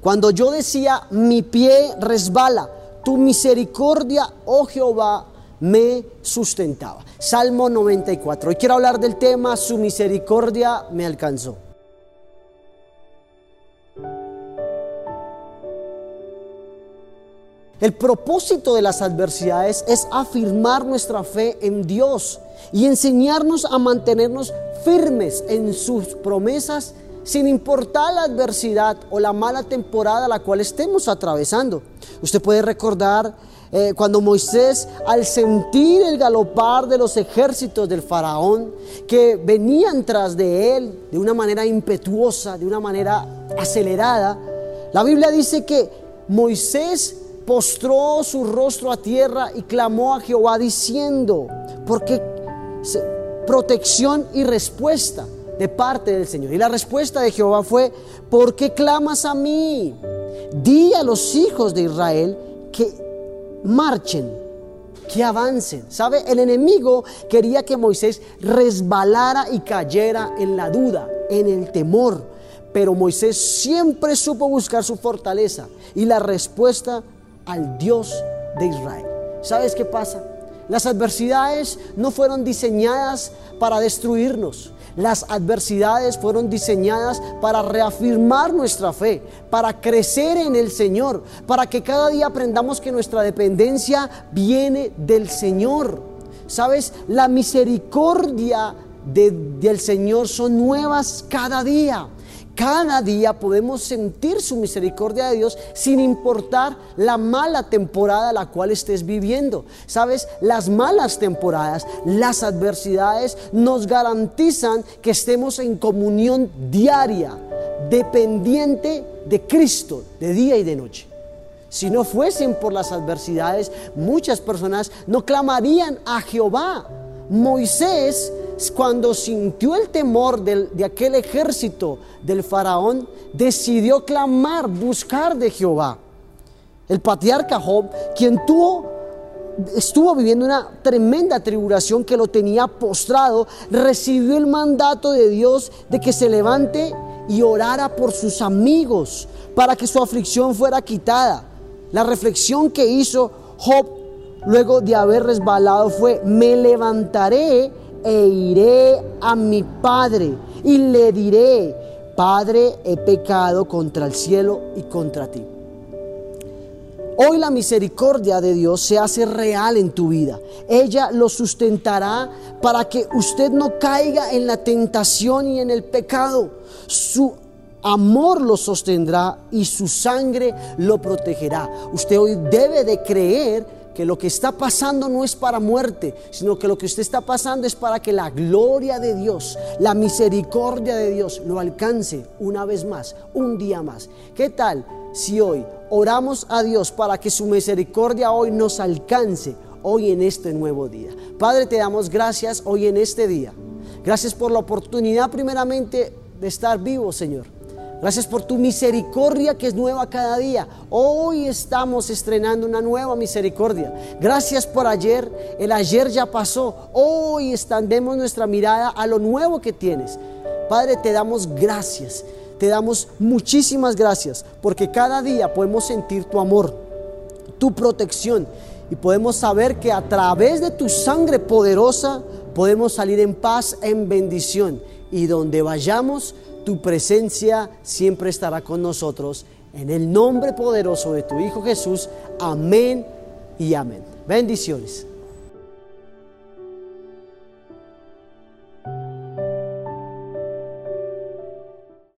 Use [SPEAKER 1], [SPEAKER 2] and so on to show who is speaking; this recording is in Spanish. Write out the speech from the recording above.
[SPEAKER 1] Cuando yo decía, mi pie resbala, tu misericordia, oh Jehová, me sustentaba. Salmo 94. Hoy quiero hablar del tema, su misericordia me alcanzó. El propósito de las adversidades es afirmar nuestra fe en Dios y enseñarnos a mantenernos firmes en sus promesas sin importar la adversidad o la mala temporada la cual estemos atravesando. Usted puede recordar eh, cuando Moisés, al sentir el galopar de los ejércitos del faraón que venían tras de él de una manera impetuosa, de una manera acelerada, la Biblia dice que Moisés postró su rostro a tierra y clamó a Jehová diciendo, porque protección y respuesta de parte del Señor. Y la respuesta de Jehová fue, ¿por qué clamas a mí? Di a los hijos de Israel que marchen, que avancen. ¿Sabe? El enemigo quería que Moisés resbalara y cayera en la duda, en el temor. Pero Moisés siempre supo buscar su fortaleza y la respuesta al Dios de Israel. ¿Sabes qué pasa? Las adversidades no fueron diseñadas para destruirnos. Las adversidades fueron diseñadas para reafirmar nuestra fe, para crecer en el Señor, para que cada día aprendamos que nuestra dependencia viene del Señor. ¿Sabes? La misericordia del Señor son nuevas cada día. Cada día podemos sentir su misericordia de Dios sin importar la mala temporada la cual estés viviendo. Sabes, las malas temporadas, las adversidades nos garantizan que estemos en comunión diaria, dependiente de Cristo, de día y de noche. Si no fuesen por las adversidades, muchas personas no clamarían a Jehová. Moisés cuando sintió el temor de aquel ejército del faraón, decidió clamar, buscar de Jehová. El patriarca Job, quien tuvo estuvo viviendo una tremenda tribulación que lo tenía postrado, recibió el mandato de Dios de que se levante y orara por sus amigos para que su aflicción fuera quitada. La reflexión que hizo Job luego de haber resbalado fue, me levantaré e iré a mi Padre y le diré, Padre, he pecado contra el cielo y contra ti. Hoy la misericordia de Dios se hace real en tu vida. Ella lo sustentará para que usted no caiga en la tentación y en el pecado. Su amor lo sostendrá y su sangre lo protegerá. Usted hoy debe de creer que lo que está pasando no es para muerte, sino que lo que usted está pasando es para que la gloria de Dios, la misericordia de Dios lo alcance una vez más, un día más. ¿Qué tal si hoy oramos a Dios para que su misericordia hoy nos alcance hoy en este nuevo día? Padre, te damos gracias hoy en este día. Gracias por la oportunidad primeramente de estar vivo, Señor. Gracias por tu misericordia que es nueva cada día. Hoy estamos estrenando una nueva misericordia. Gracias por ayer. El ayer ya pasó. Hoy extendemos nuestra mirada a lo nuevo que tienes. Padre, te damos gracias. Te damos muchísimas gracias porque cada día podemos sentir tu amor, tu protección y podemos saber que a través de tu sangre poderosa podemos salir en paz, en bendición y donde vayamos tu presencia siempre estará con nosotros. En el nombre poderoso de tu Hijo Jesús. Amén y amén. Bendiciones.